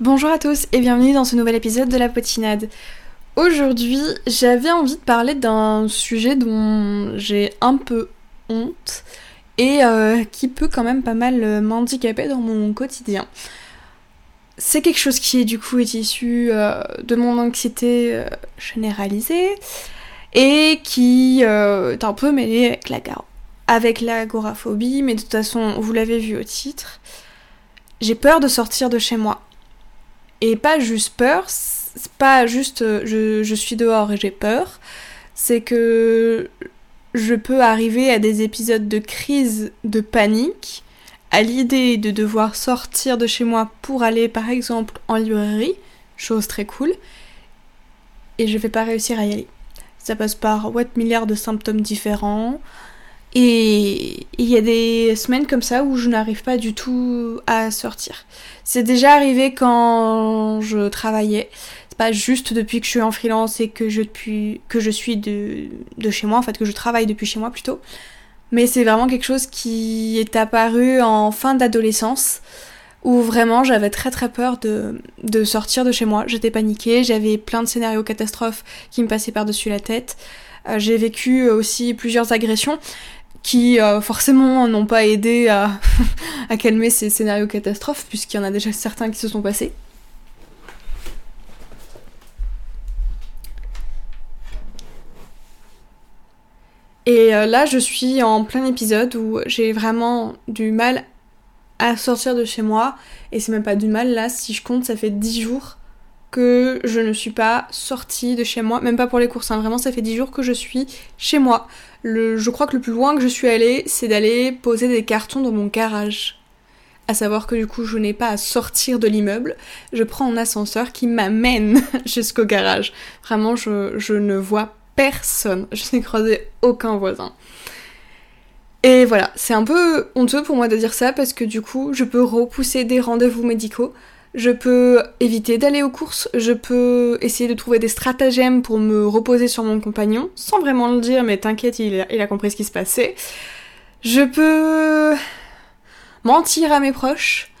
Bonjour à tous et bienvenue dans ce nouvel épisode de la potinade. Aujourd'hui, j'avais envie de parler d'un sujet dont j'ai un peu honte et euh, qui peut quand même pas mal m'handicaper dans mon quotidien. C'est quelque chose qui du coup est issu euh, de mon anxiété euh, généralisée et qui est un peu mêlé avec la, avec l'agoraphobie, mais de toute façon, vous l'avez vu au titre, j'ai peur de sortir de chez moi et pas juste peur, c'est pas juste euh, je, je suis dehors et j'ai peur, c'est que je peux arriver à des épisodes de crise de panique à l'idée de devoir sortir de chez moi pour aller par exemple en librairie, chose très cool, et je vais pas réussir à y aller. Ça passe par what milliards de symptômes différents, et il y a des semaines comme ça où je n'arrive pas du tout à sortir. C'est déjà arrivé quand je travaillais. C'est pas juste depuis que je suis en freelance et que je, suis de, chez moi, en fait, que je travaille depuis chez moi plutôt. Mais c'est vraiment quelque chose qui est apparu en fin d'adolescence où vraiment j'avais très très peur de, de sortir de chez moi. J'étais paniquée, j'avais plein de scénarios catastrophes qui me passaient par-dessus la tête. Euh, j'ai vécu aussi plusieurs agressions qui euh, forcément n'ont pas aidé à, calmer ces scénarios catastrophes, puisqu'il y en a déjà certains qui se sont passés. Et euh, là, je suis en plein épisode où j'ai vraiment du mal à sortir de chez moi. Et c'est même pas du mal, là, si je compte, ça fait 10 jours que je ne suis pas sortie de chez moi, même pas pour les courses, hein. vraiment ça fait 10 jours que je suis chez moi. Je crois que le plus loin que je suis allée, c'est d'aller poser des cartons dans mon garage. À savoir que du coup, je n'ai pas à sortir de l'immeuble, je prends un ascenseur qui m'amène jusqu'au garage. Vraiment, je ne vois personne, je n'ai croisé aucun voisin. Et voilà, c'est un peu honteux pour moi de dire ça parce que du coup, je peux repousser des rendez-vous médicaux je peux éviter d'aller aux courses, je peux essayer de trouver des stratagèmes pour me reposer sur mon compagnon, sans vraiment le dire, mais t'inquiète, il, a compris ce qui se passait. Je peux mentir à mes proches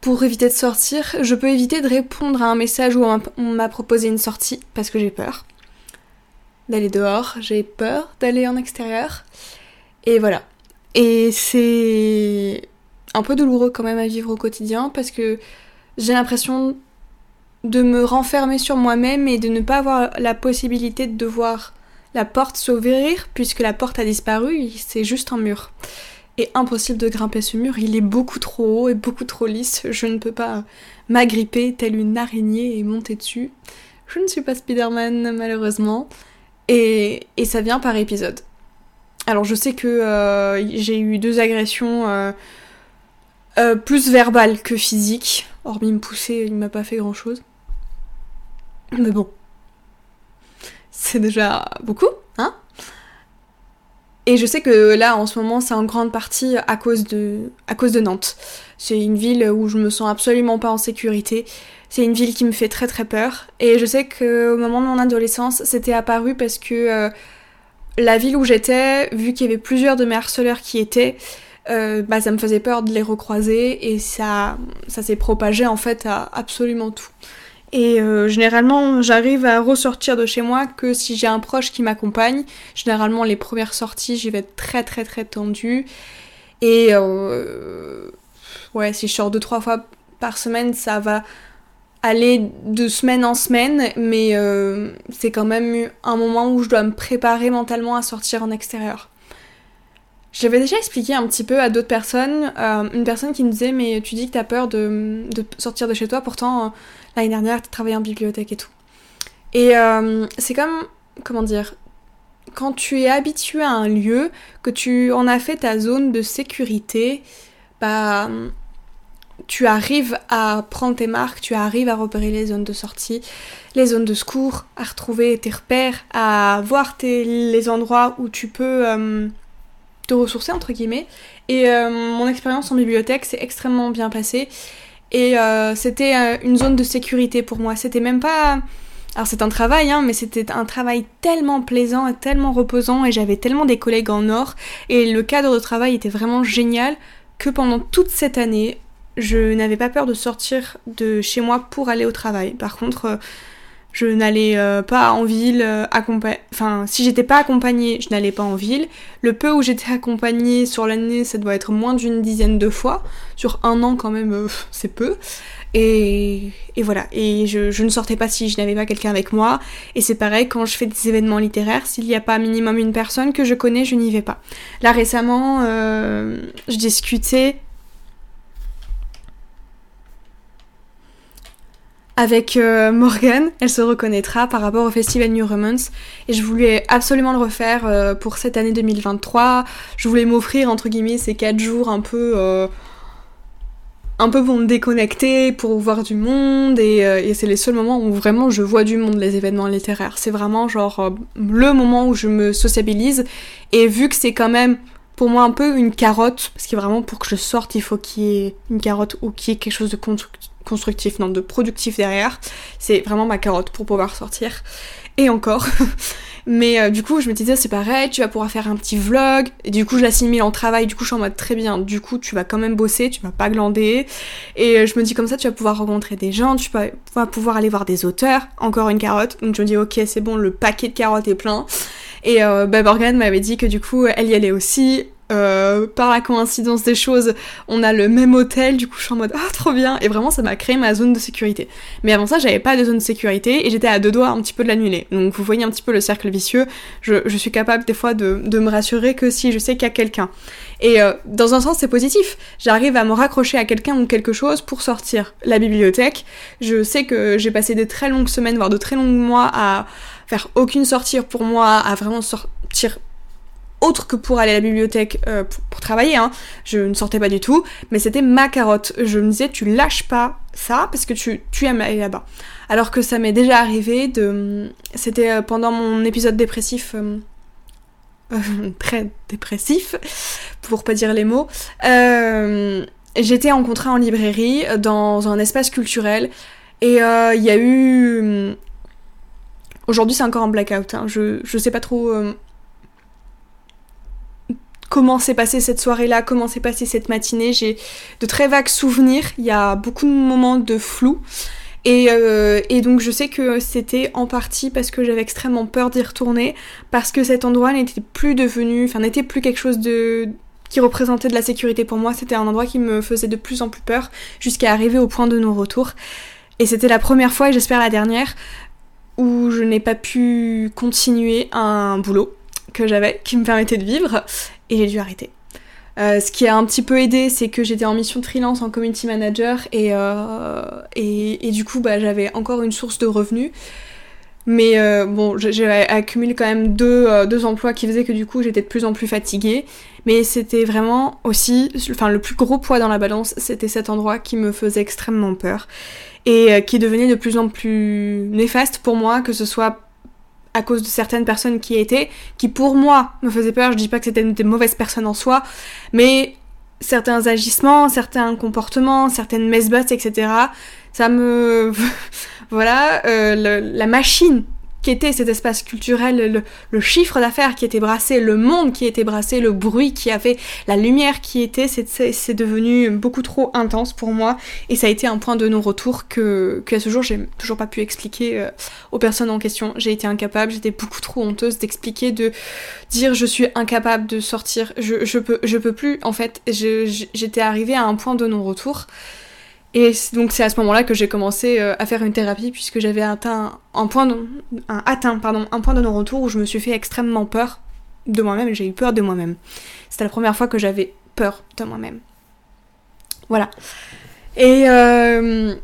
pour éviter de sortir. Je peux éviter de répondre à un message où on m'a proposé une sortie parce que j'ai peur d'aller dehors, j'ai peur d'aller en extérieur. Et voilà. Et c'est un peu douloureux quand même à vivre au quotidien parce que j'ai l'impression de me renfermer sur moi-même et de ne pas avoir la possibilité de voir la porte s'ouvrir puisque la porte a disparu, c'est juste un mur. Et impossible de grimper ce mur, il est beaucoup trop haut et beaucoup trop lisse, je ne peux pas m'agripper telle une araignée et monter dessus. Je ne suis pas Spider-Man malheureusement. Et, et, ça vient par épisode. Alors je sais que euh, j'ai eu deux agressions euh, euh, plus verbal que physique. Hormis me pousser, il m'a pas fait grand chose. Mais bon. C'est déjà beaucoup, hein? Et je sais que là, en ce moment, c'est en grande partie à cause de, à cause de Nantes. C'est une ville où je me sens absolument pas en sécurité. C'est une ville qui me fait très très peur. Et je sais qu'au moment de mon adolescence, c'était apparu parce que euh, la ville où j'étais, vu qu'il y avait plusieurs de mes harceleurs qui étaient, euh, bah, ça me faisait peur de les recroiser et ça, ça s'est propagé en fait à absolument tout. Et euh, généralement, j'arrive à ressortir de chez moi que si j'ai un proche qui m'accompagne. Généralement, les premières sorties, j'y vais très très très tendue. Et euh, ouais, si je sors deux trois fois par semaine, ça va aller de semaine en semaine, mais c'est quand même un moment où je dois me préparer mentalement à sortir en extérieur. J'avais déjà expliqué un petit peu à d'autres personnes, euh, une personne qui me disait mais tu dis que t'as peur de, sortir de chez toi, pourtant euh, l'année dernière t'as travaillé en bibliothèque et tout. Et euh, c'est comme, comment dire, quand tu es habitué à un lieu, que tu en as fait ta zone de sécurité, bah tu arrives à prendre tes marques, tu arrives à repérer les zones de sortie, les zones de secours, à retrouver tes repères, à voir tes, les endroits où tu peux te ressourcer entre guillemets. Et euh, mon expérience en bibliothèque s'est extrêmement bien passée. Et euh, c'était euh, une zone de sécurité pour moi. C'était même pas. Alors c'est un travail, hein, mais c'était un travail tellement plaisant et tellement reposant et j'avais tellement des collègues en or et le cadre de travail était vraiment génial que pendant toute cette année, je n'avais pas peur de sortir de chez moi pour aller au travail. Par contre, je n'allais euh, pas en ville euh, Enfin, si j'étais pas accompagnée, je n'allais pas en ville. Le peu où j'étais accompagnée sur l'année, ça doit être moins d'une dizaine de fois. Sur un an, quand même, c'est peu. Et, voilà. Et je, ne sortais pas si je n'avais pas quelqu'un avec moi. Et c'est pareil, quand je fais des événements littéraires, s'il n'y a pas minimum une personne que je connais, je n'y vais pas. Là, récemment, je discutais avec euh, Morgan, elle se reconnaîtra par rapport au festival New Romance et je voulais absolument le refaire euh, pour cette année 2023. Je voulais m'offrir entre guillemets ces 4 jours un peu euh, un peu pour me déconnecter, pour voir du monde et, et c'est les seuls moments où vraiment je vois du monde les événements littéraires. C'est vraiment genre le moment où je me sociabilise et vu que c'est quand même pour moi un peu une carotte parce que vraiment pour que je sorte il faut qu'il y ait une carotte ou qu'il y ait quelque chose de constructif constructif, non, de productif derrière. C'est vraiment ma carotte pour pouvoir sortir. Et encore. Mais euh, du coup, je me disais, c'est pareil, tu vas pouvoir faire un petit vlog. Du coup, je l'assimile en travail. Du coup, je suis en mode très bien. Du coup, tu vas quand même bosser, tu vas pas glander. Et euh, je me dis comme ça, tu vas pouvoir rencontrer des gens, tu vas pouvoir aller voir des auteurs. Encore une carotte. Donc je me dis, ok, c'est bon, le paquet de carottes est plein. Et euh, bah, Morgane m'avait dit que du coup, elle y allait aussi. Euh, par la coïncidence des choses, on a le même hôtel, du coup je suis en mode ah trop bien et vraiment ça m'a créé ma zone de sécurité. Mais avant ça j'avais pas de zone de sécurité et j'étais à deux doigts un petit peu de l'annuler. Donc vous voyez un petit peu le cercle vicieux, je, suis capable des fois de, me rassurer que si je sais qu'il y a quelqu'un. Et euh, dans un sens c'est positif, j'arrive à me raccrocher à quelqu'un ou quelque chose pour sortir. La bibliothèque, je sais que j'ai passé de très longues semaines, voire de très longs mois à faire aucune sortie pour moi, à vraiment sortir autre que pour aller à la bibliothèque euh, pour, travailler, hein. je ne sortais pas du tout, mais c'était ma carotte. Je me disais, tu lâches pas ça parce que tu, aimes aller là-bas. Alors que ça m'est déjà arrivé de. C'était euh, pendant mon épisode dépressif. Euh, très dépressif, pour pas dire les mots. J'étais en contrat en librairie dans un espace culturel et il y a eu. Aujourd'hui, c'est encore en blackout. Hein. Je, je sais pas trop comment s'est passée cette soirée-là, comment s'est passée cette matinée. J'ai de très vagues souvenirs, il y a beaucoup de moments de flou. Et, euh, donc je sais que c'était en partie parce que j'avais extrêmement peur d'y retourner, parce que cet endroit n'était plus devenu, enfin n'était plus quelque chose de qui représentait de la sécurité pour moi, c'était un endroit qui me faisait de plus en plus peur jusqu'à arriver au point de non-retour. Et c'était la première fois, et j'espère la dernière, où je n'ai pas pu continuer un boulot que j'avais, qui me permettait de vivre et j'ai dû arrêter. Euh, ce qui a un petit peu aidé, c'est que j'étais en mission freelance en community manager et, euh, et, du coup bah, j'avais encore une source de revenus. Mais euh, bon, j'ai accumulé quand même deux, deux, emplois qui faisaient que du coup j'étais de plus en plus fatiguée. Mais c'était vraiment aussi, enfin le plus gros poids dans la balance, c'était cet endroit qui me faisait extrêmement peur et qui devenait de plus en plus néfaste pour moi, que ce soit à cause de certaines personnes qui étaient, qui pour moi me faisaient peur. Je dis pas que c'était des mauvaises personnes en soi, mais certains agissements, certains comportements, certaines messes etc. Ça me... voilà, euh, la machine qu'était cet espace culturel, le, chiffre d'affaires qui était brassé, le monde qui était brassé, le bruit qui avait, la lumière qui était, c'est devenu beaucoup trop intense pour moi et ça a été un point de non-retour que, à ce jour j'ai toujours pas pu expliquer euh, aux personnes en question. J'ai été incapable, j'étais beaucoup trop honteuse d'expliquer, de dire je suis incapable de sortir, je, je, peux, je peux plus en fait, j'étais arrivée à un point de non-retour. Et donc c'est à ce moment-là que j'ai commencé euh, à faire une thérapie puisque j'avais atteint un point de, non-retour où je me suis fait extrêmement peur de moi-même j'ai eu peur de moi-même. C'était la première fois que j'avais peur de moi-même. Voilà. Et euh,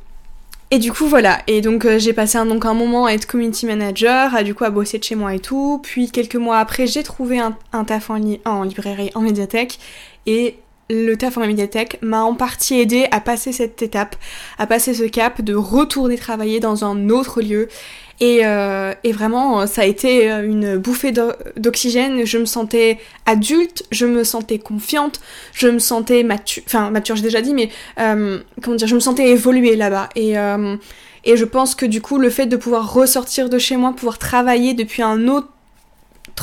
du coup voilà. Et donc euh, j'ai passé un, moment à être community manager, à du coup bosser de chez moi et tout. Puis quelques mois après j'ai trouvé un, un taf en, en librairie, en médiathèque et le taf en médiathèque m'a en partie aidé à passer cette étape, à passer ce cap de retourner travailler dans un autre lieu. Et, euh, vraiment, ça a été une bouffée d'oxygène. Je me sentais adulte, je me sentais confiante, je me sentais mature, enfin mature j'ai déjà dit, mais euh, comment dire, je me sentais évoluer là-bas. Et, euh, et je pense que du coup, le fait de pouvoir ressortir de chez moi, pouvoir travailler depuis un autre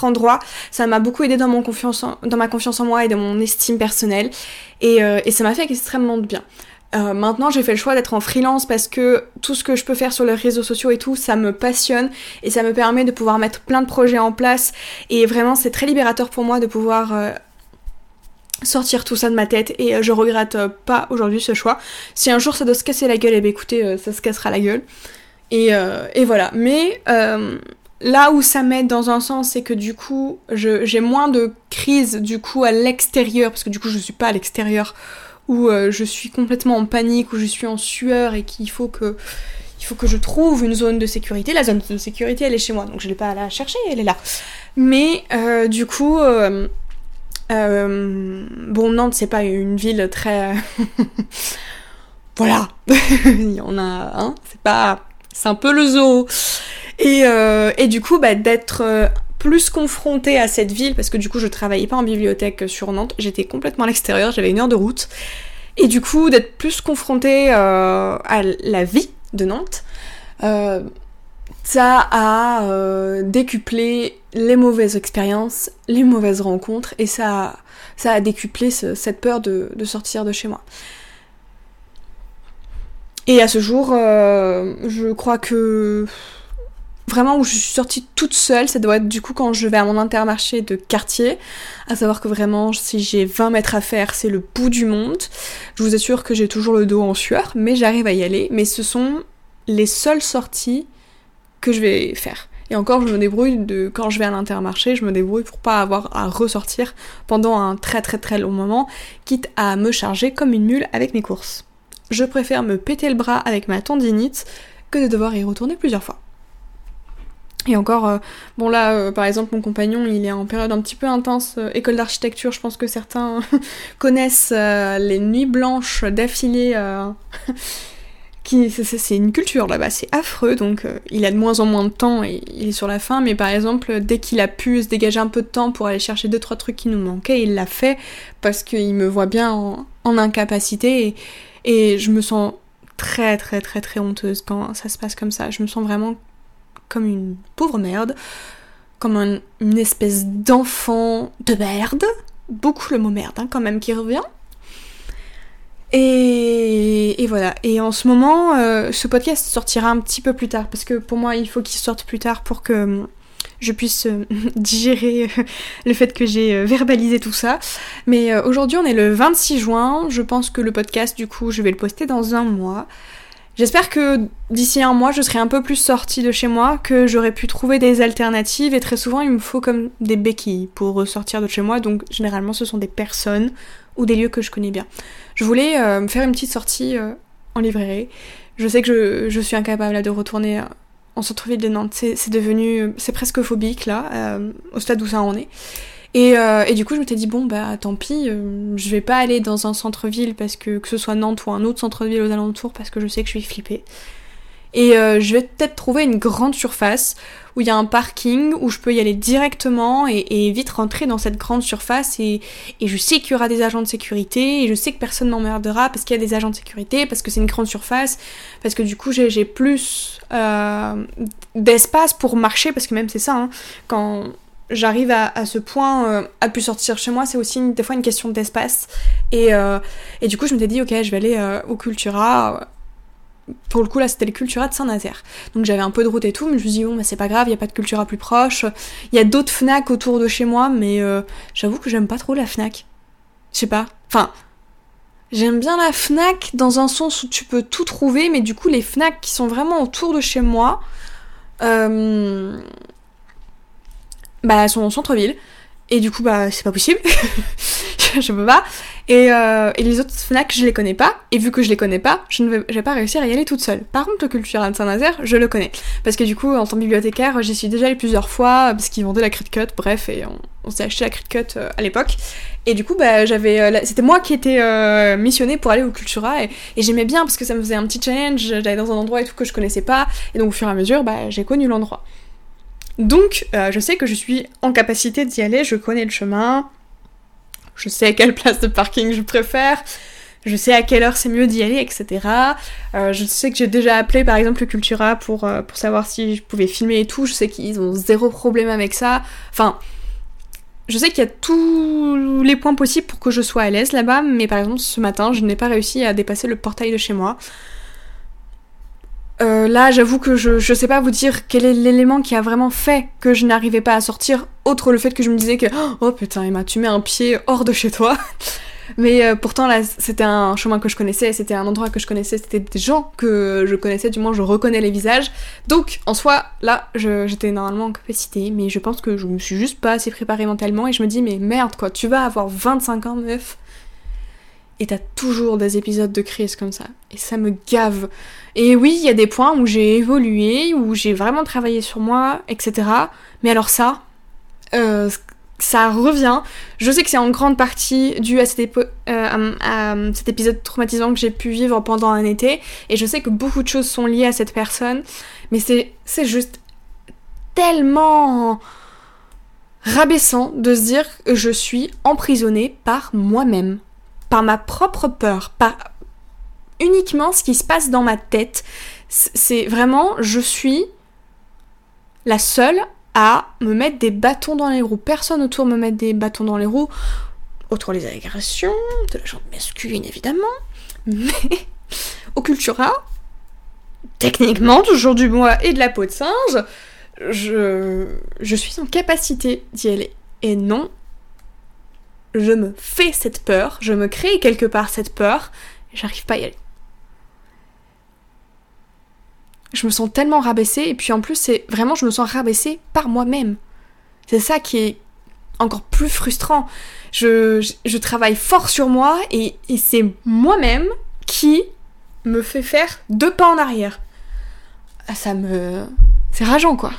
endroit. Ça m'a beaucoup aidé dans, mon confiance dans ma confiance en moi et dans mon estime personnelle. Et, euh, et ça m'a fait extrêmement de bien. Euh, maintenant, j'ai fait le choix d'être en freelance parce que tout ce que je peux faire sur les réseaux sociaux et tout, ça me passionne et ça me permet de pouvoir mettre plein de projets en place. Et vraiment, c'est très libérateur pour moi de pouvoir euh, sortir tout ça de ma tête et je regrette pas aujourd'hui ce choix. Si un jour ça doit se casser la gueule, et eh bien écoutez, ça se cassera la gueule. Et, et voilà. Mais là où ça m'aide dans un sens, c'est que du coup, j'ai moins de crise du coup à l'extérieur parce que du coup, je suis pas à l'extérieur où euh, je suis complètement en panique, où je suis en sueur et qu'il faut que je trouve une zone de sécurité. La zone de sécurité, elle est chez moi, donc je n'ai pas à la chercher, elle est là. Mais euh, du coup, euh, bon, Nantes, c'est pas une ville très. voilà, il y en a, hein, c'est pas. C'est un peu le zoo. Et, et du coup, bah, d'être plus confrontée à cette ville, parce que du coup je travaillais pas en bibliothèque sur Nantes, j'étais complètement à l'extérieur, j'avais une heure de route. Et du coup d'être plus confrontée euh, à la vie de Nantes, euh, ça a euh, décuplé les mauvaises expériences, les mauvaises rencontres, et ça, ça a décuplé cette peur de, de, sortir de chez moi. Et à ce jour, je crois que vraiment où je suis sortie toute seule, ça doit être du coup quand je vais à mon intermarché de quartier, à savoir que vraiment si j'ai 20 mètres à faire, c'est le bout du monde. Je vous assure que j'ai toujours le dos en sueur, mais j'arrive à y aller, mais ce sont les seules sorties que je vais faire. Et encore, je me débrouille de quand je vais à l'intermarché, je me débrouille pour pas avoir à ressortir pendant un très très très long moment, quitte à me charger comme une mule avec mes courses. Je préfère me péter le bras avec ma tendinite que de devoir y retourner plusieurs fois. Et encore, euh, bon là, euh, par exemple, mon compagnon, il est en période un petit peu intense, euh, école d'architecture, je pense que certains connaissent les nuits blanches d'affilée. c'est une culture là-bas, c'est affreux, donc il a de moins en moins de temps et il est sur la fin, mais par exemple, dès qu'il a pu se dégager un peu de temps pour aller chercher deux trois trucs qui nous manquaient, il l'a fait parce qu'il me voit bien en, incapacité et je me sens très très très très honteuse quand ça se passe comme ça. Je me sens vraiment comme une pauvre merde, comme une espèce d'enfant de merde. Beaucoup le mot merde hein, quand même qui revient. Et, voilà. Et en ce moment, euh, ce podcast sortira un petit peu plus tard parce que pour moi, il faut qu'il sorte plus tard pour que hum, je puisse euh, digérer le fait que j'ai euh, verbalisé tout ça. Mais aujourd'hui, on est le 26 juin. Je pense que le podcast, du coup, je vais le poster dans un mois. J'espère que d'ici un mois, je serai un peu plus sortie de chez moi, que j'aurai pu trouver des alternatives. Et très souvent, il me faut comme des béquilles pour sortir de chez moi. Donc, généralement, ce sont des personnes ou des lieux que je connais bien. Je voulais euh, me faire une petite sortie euh, en librairie. Je sais que je, suis incapable de retourner euh, en centre-ville de Nantes. C'est devenu, c'est presque phobique là, au stade où ça en est. Euh, et, du coup, je m'étais dit, bon, bah tant pis, euh, je vais pas aller dans un centre-ville parce que, que ce soit Nantes ou un autre centre-ville aux alentours parce que je sais que je suis flippée. Et euh, je vais peut-être trouver une grande surface où il y a un parking, où je peux y aller directement et, vite rentrer dans cette grande surface. Et, je sais qu'il y aura des agents de sécurité, et je sais que personne m'emmerdera parce qu'il y a des agents de sécurité, parce que c'est une grande surface, parce que du coup j'ai plus d'espace pour marcher, parce que même c'est ça, hein, quand j'arrive à, ce point euh, à plus sortir chez moi, c'est aussi des fois une question d'espace. Et, euh, et, du coup, je me suis dit, ok, je vais aller euh, au Cultura. Pour le coup, là, c'était le Cultura de Saint-Nazaire. Donc j'avais un peu de route et tout, mais je me suis dit, bon, bah, c'est pas grave, il n'y a pas de Cultura plus proche. Il y a d'autres Fnac autour de chez moi, mais j'avoue que j'aime pas trop la Fnac. Je sais pas. Enfin, j'aime bien la Fnac dans un sens où tu peux tout trouver, mais du coup, les Fnac qui sont vraiment autour de chez moi, euh, bah, sont en centre-ville. Et du coup, bah, c'est pas possible. je peux pas. Et, euh, et, les autres Fnac, je les connais pas. Et vu que je les connais pas, je ne vais, pas réussir à y aller toute seule. Par contre, le Cultural de Saint-Nazaire, je le connais. Parce que du coup, en tant que bibliothécaire, j'y suis déjà allée plusieurs fois, parce qu'ils vendaient la crit cut, bref, et on, s'est acheté la crit cut euh, à l'époque. Et du coup, bah, j'avais, euh, c'était moi qui étais missionnée pour aller au Cultura, et, et j'aimais bien parce que ça me faisait un petit challenge, j'allais dans un endroit et tout que je connaissais pas, et donc au fur et à mesure, bah, j'ai connu l'endroit. Donc, euh, je sais que je suis en capacité d'y aller, je connais le chemin, je sais à quelle place de parking je préfère, je sais à quelle heure c'est mieux d'y aller, etc. Euh, je sais que j'ai déjà appelé par exemple le Cultura pour, euh, pour savoir si je pouvais filmer et tout, je sais qu'ils ont zéro problème avec ça. Enfin, je sais qu'il y a tous les points possibles pour que je sois à l'aise là-bas, mais par exemple ce matin, je n'ai pas réussi à dépasser le portail de chez moi. Euh, là, j'avoue que je, je sais pas vous dire quel est l'élément qui a vraiment fait que je n'arrivais pas à sortir, autre le fait que je me disais que oh putain Emma, tu mets un pied hors de chez toi. Mais euh, pourtant là, c'était un chemin que je connaissais, c'était un endroit que je connaissais, c'était des gens que je connaissais, du moins je reconnais les visages. Donc en soi, là, j'étais normalement en capacité, mais je pense que je me suis juste pas assez préparée mentalement et je me dis mais merde quoi, tu vas avoir 25 ans meuf et t'as toujours des épisodes de crise comme ça. Et ça me gave. Et oui, il y a des points où j'ai évolué, où j'ai vraiment travaillé sur moi, etc. Mais alors ça, euh, ça revient. Je sais que c'est en grande partie dû à cet, euh, à cet épisode traumatisant que j'ai pu vivre pendant un été. Et je sais que beaucoup de choses sont liées à cette personne. Mais c'est juste tellement rabaissant de se dire que je suis emprisonnée par moi-même par ma propre peur, par uniquement ce qui se passe dans ma tête. C'est vraiment, je suis la seule à me mettre des bâtons dans les roues. Personne autour me met des bâtons dans les roues. Autre les agressions, de la jambe masculine évidemment. Mais au Cultura, techniquement, toujours du bois et de la peau de singe, je, je suis en capacité d'y aller. Et non, je me fais cette peur, je me crée quelque part cette peur, j'arrive pas à y aller. Je me sens tellement rabaissée, et puis en plus, c'est vraiment, je me sens rabaissée par moi-même. C'est ça qui est encore plus frustrant. Je, je, travaille fort sur moi, et, et c'est moi-même qui me fait faire deux pas en arrière. Ah, ça me. C'est rageant, quoi.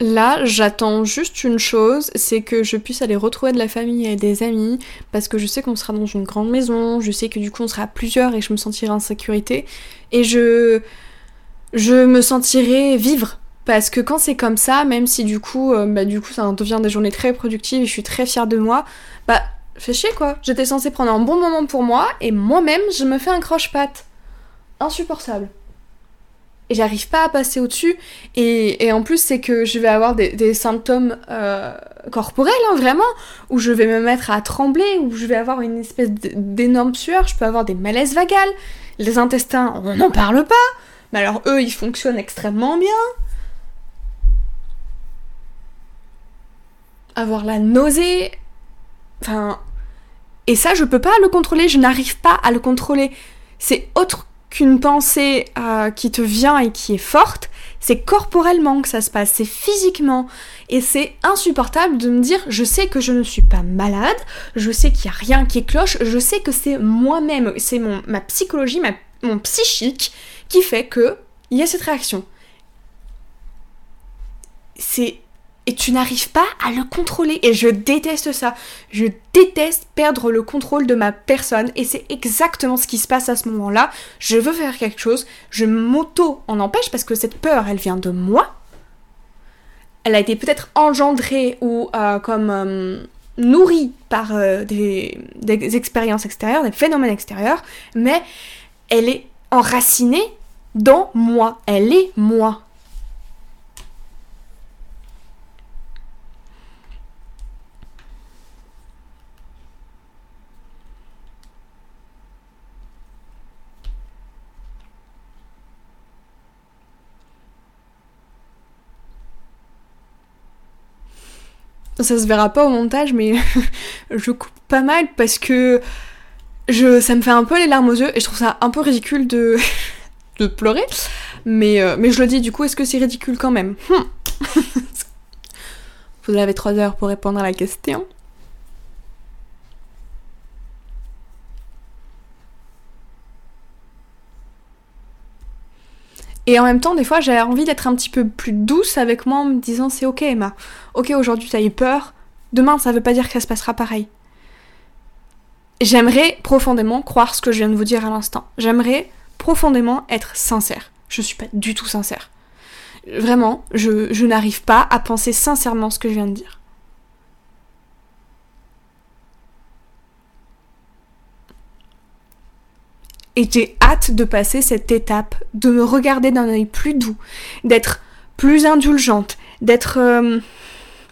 Là, j'attends juste une chose, c'est que je puisse aller retrouver de la famille et des amis, parce que je sais qu'on sera dans une grande maison, je sais que du coup on sera plusieurs et je me sentirai en sécurité, et je, je me sentirai vivre. Parce que quand c'est comme ça, même si du coup, euh, bah du coup ça devient des journées très productives et je suis très fière de moi, bah fais chier quoi. J'étais censée prendre un bon moment pour moi et moi-même je me fais un croche-patte. Insupportable et j'arrive pas à passer au-dessus. Et, en plus, c'est que je vais avoir des, symptômes euh, corporels, hein, vraiment, où je vais me mettre à trembler, où je vais avoir une espèce d'énorme sueur, je peux avoir des malaises vagales. Les intestins, on n'en parle pas. Mais alors, eux, ils fonctionnent extrêmement bien. Avoir la nausée. Enfin. Et ça, je peux pas le contrôler, je n'arrive pas à le contrôler. C'est autre qu'une pensée euh, qui te vient et qui est forte, c'est corporellement que ça se passe, c'est physiquement. Et c'est insupportable de me dire, je sais que je ne suis pas malade, je sais qu'il n'y a rien qui cloche, je sais que c'est moi-même, c'est ma psychologie, mon psychique qui fait que il y a cette réaction. C'est et tu n'arrives pas à le contrôler. Et je déteste ça. Je déteste perdre le contrôle de ma personne. Et c'est exactement ce qui se passe à ce moment-là. Je veux faire quelque chose. Je m'auto en empêche parce que cette peur, elle vient de moi. Elle a été peut-être engendrée ou euh, comme euh, nourrie par euh, des, des expériences extérieures, des phénomènes extérieurs. Mais elle est enracinée dans moi. Elle est moi. Ça se verra pas au montage, mais je coupe pas mal parce que je, ça me fait un peu les larmes aux yeux et je trouve ça un peu ridicule de, de pleurer. Mais, euh, mais je le dis du coup, est-ce que c'est ridicule quand même? Hmm. Vous avez trois heures pour répondre à la question. Et en même temps, des fois, j'ai envie d'être un petit peu plus douce avec moi en me disant c'est ok Emma, ok aujourd'hui t'as eu peur, demain ça veut pas dire que ça se passera pareil. J'aimerais profondément croire ce que je viens de vous dire à l'instant. J'aimerais profondément être sincère. Je suis pas du tout sincère. Vraiment, je, je n'arrive pas à penser sincèrement ce que je viens de dire. Et j'ai hâte de passer cette étape, de me regarder d'un œil plus doux, d'être plus indulgente, d'être euh,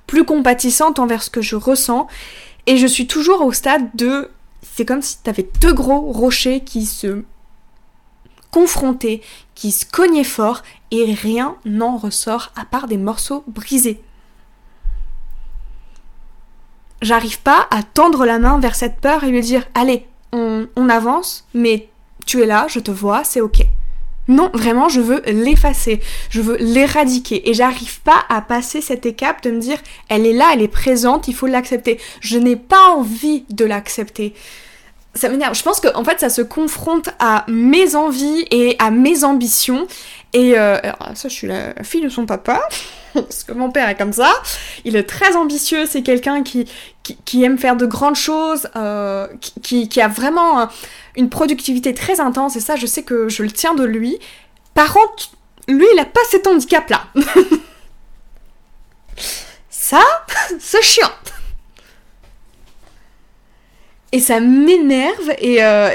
plus compatissante envers ce que je ressens. Et je suis toujours au stade de... C'est comme si tu avais deux gros rochers qui se confrontaient, qui se cognaient fort, et rien n'en ressort à part des morceaux brisés. J'arrive pas à tendre la main vers cette peur et lui dire Allez, on avance, mais tu es là, je te vois, c'est ok. Non, vraiment, je veux l'effacer, je veux l'éradiquer. Et j'arrive pas à passer cette étape de me dire, elle est là, elle est présente, il faut l'accepter. Je n'ai pas envie de l'accepter. Ça m'énerve. Je pense qu'en en fait, ça se confronte à mes envies et à mes ambitions. Et euh, ça, je suis la fille de son papa, parce que mon père est comme ça. Il est très ambitieux, c'est quelqu'un qui, qui, aime faire de grandes choses, euh, qui, qui, a vraiment une productivité très intense, et ça, je sais que je le tiens de lui. Par contre, lui, il a pas cet handicap-là. ça, c'est chiant. Et ça m'énerve, et, euh,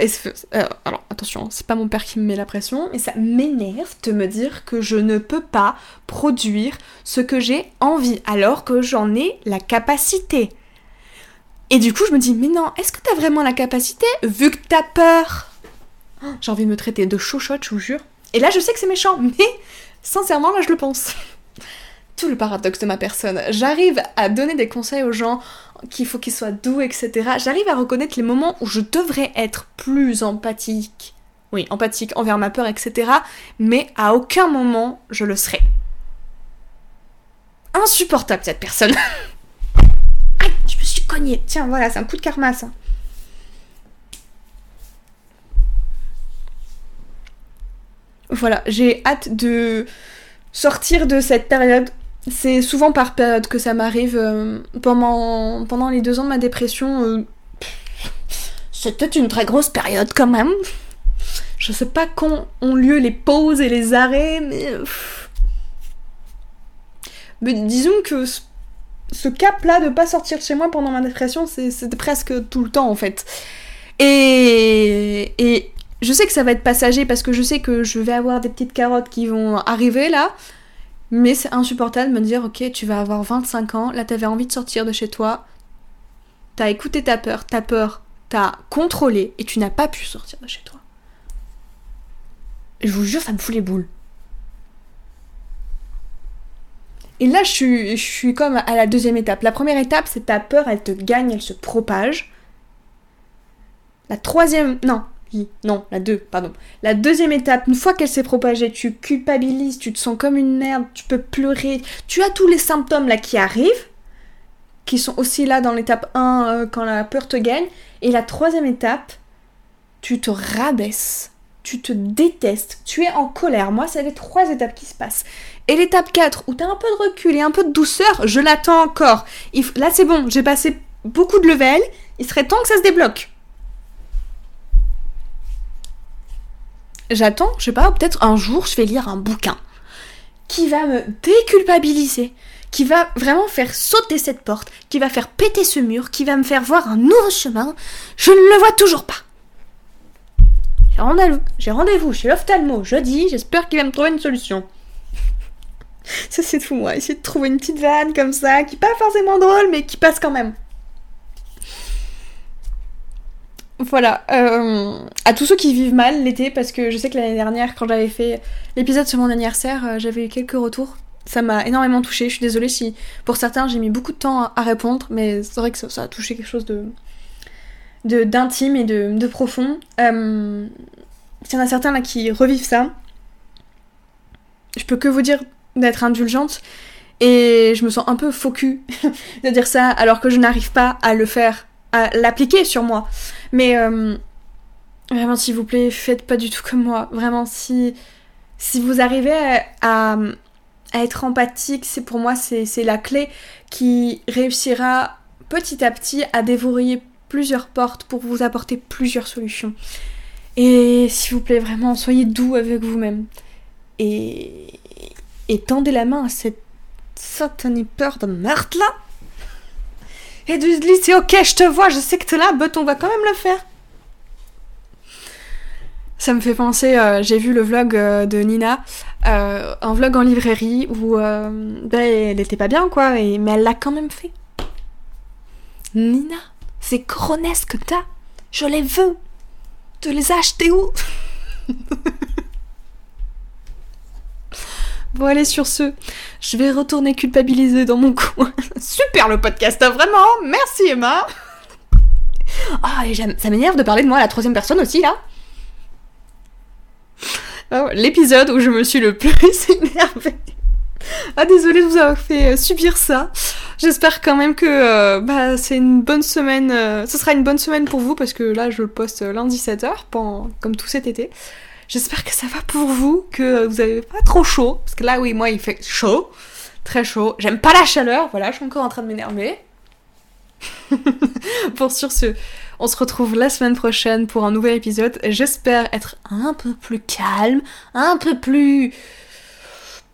euh, alors attention, c'est pas mon père qui me met la pression, mais ça m'énerve de me dire que je ne peux pas produire ce que j'ai envie, alors que j'en ai la capacité. Et du coup, je me dis, mais non, est-ce que t'as vraiment la capacité, vu que t'as peur? J'ai envie de me traiter de chauchotte, je vous jure. Et là, je sais que c'est méchant, mais sincèrement, là, je le pense. Tout le paradoxe de ma personne. J'arrive à donner des conseils aux gens qu'il faut qu'ils soient doux, etc. J'arrive à reconnaître les moments où je devrais être plus empathique. Oui, empathique envers ma peur, etc. Mais à aucun moment je le serai. Insupportable cette personne. Tiens, voilà, c'est un coup de karma, ça. Voilà, j'ai hâte de sortir de cette période. C'est souvent par période que ça m'arrive. Euh, pendant, pendant les deux ans de ma dépression, euh, c'était une très grosse période quand même. Je sais pas quand ont lieu les pauses et les arrêts, mais... Mais disons que ce cap-là de pas sortir de chez moi pendant ma dépression, c'était presque tout le temps en fait. Et, et je sais que ça va être passager parce que je sais que je vais avoir des petites carottes qui vont arriver là. Mais c'est insupportable de me dire, ok, tu vas avoir 25 ans, là t'avais envie de sortir de chez toi, t'as écouté ta peur, ta peur t'as contrôlé et tu n'as pas pu sortir de chez toi. Je vous jure, ça me fout les boules. Et là, je suis, je suis comme à la deuxième étape. La première étape, c'est ta peur, elle te gagne, elle se propage. La troisième, non, non, la deux, pardon. La deuxième étape, une fois qu'elle s'est propagée, tu culpabilises, tu te sens comme une merde, tu peux pleurer, tu as tous les symptômes là qui arrivent, qui sont aussi là dans l'étape 1 euh, quand la peur te gagne. Et la troisième étape, tu te rabaisses, tu te détestes, tu es en colère. Moi, c'est les trois étapes qui se passent. Et l'étape 4, où t'as un peu de recul et un peu de douceur, je l'attends encore. Là, c'est bon, j'ai passé beaucoup de level, il serait temps que ça se débloque. J'attends, je sais pas, peut-être un jour, je vais lire un bouquin qui va me déculpabiliser, qui va vraiment faire sauter cette porte, qui va faire péter ce mur, qui va me faire voir un nouveau chemin. Je ne le vois toujours pas. J'ai rendez-vous chez l'ophtalmo jeudi, j'espère qu'il va me trouver une solution. Ça, c'est tout, moi. Essayer de trouver une petite vanne comme ça, qui pas forcément drôle, mais qui passe quand même. Voilà. Euh, à tous ceux qui vivent mal l'été, parce que je sais que l'année dernière, quand j'avais fait l'épisode sur mon anniversaire, euh, j'avais eu quelques retours. Ça m'a énormément touché. Je suis désolée si pour certains j'ai mis beaucoup de temps à répondre, mais c'est vrai que ça, a touché quelque chose de d'intime et de, profond. Euh, S'il y en a certains là qui revivent ça, je peux que vous dire d'être indulgente. Et je me sens un peu faux de dire ça alors que je n'arrive pas à le faire, à l'appliquer sur moi. Mais euh, vraiment, s'il vous plaît, faites pas du tout comme moi. Vraiment, si, Si vous arrivez à, être empathique, c'est pour moi c'est la clé qui réussira petit à petit à déverrouiller plusieurs portes pour vous apporter plusieurs solutions. Et s'il vous plaît, vraiment, soyez doux avec vous-même. Et, et tendez la main à cette satanée peur de merde là. Et de lui c'est ok, je te vois, je sais que t'es là, but on va quand même le faire. Ça me fait penser, euh, j'ai vu le vlog euh, de Nina, euh, un vlog en librairie où ben, elle était pas bien quoi, mais elle l'a quand même fait. Nina, ces coronesses que t'as, je les veux. Tu les as achetés où? Bon allez sur ce, je vais retourner culpabiliser dans mon coin. Super le podcast, hein, vraiment, merci Emma. Ah, et ça m'énerve de parler de moi à la troisième personne aussi là. Ah l'épisode où je me suis le plus énervée. Ah désolée de vous avoir fait euh, subir ça. J'espère quand même que euh, bah, c'est une bonne semaine. Euh, ce sera une bonne semaine pour vous parce que là je le poste lundi 7h comme tout cet été. J'espère que ça va pour vous, que vous avez pas trop chaud. Parce que là oui moi il fait chaud. Très chaud. J'aime pas la chaleur. Voilà, je suis encore en train de m'énerver. pour sur ce, on se retrouve la semaine prochaine pour un nouvel épisode. J'espère être un peu plus calme, un peu plus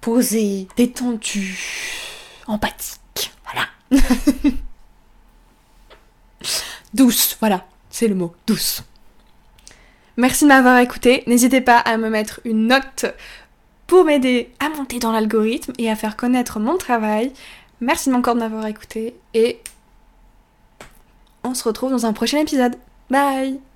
posé, détendu, empathique. Voilà. douce, voilà, c'est le mot, douce. Merci de m'avoir écouté. N'hésitez pas à me mettre une note pour m'aider à monter dans l'algorithme et à faire connaître mon travail. Merci encore de m'avoir écouté et on se retrouve dans un prochain épisode. Bye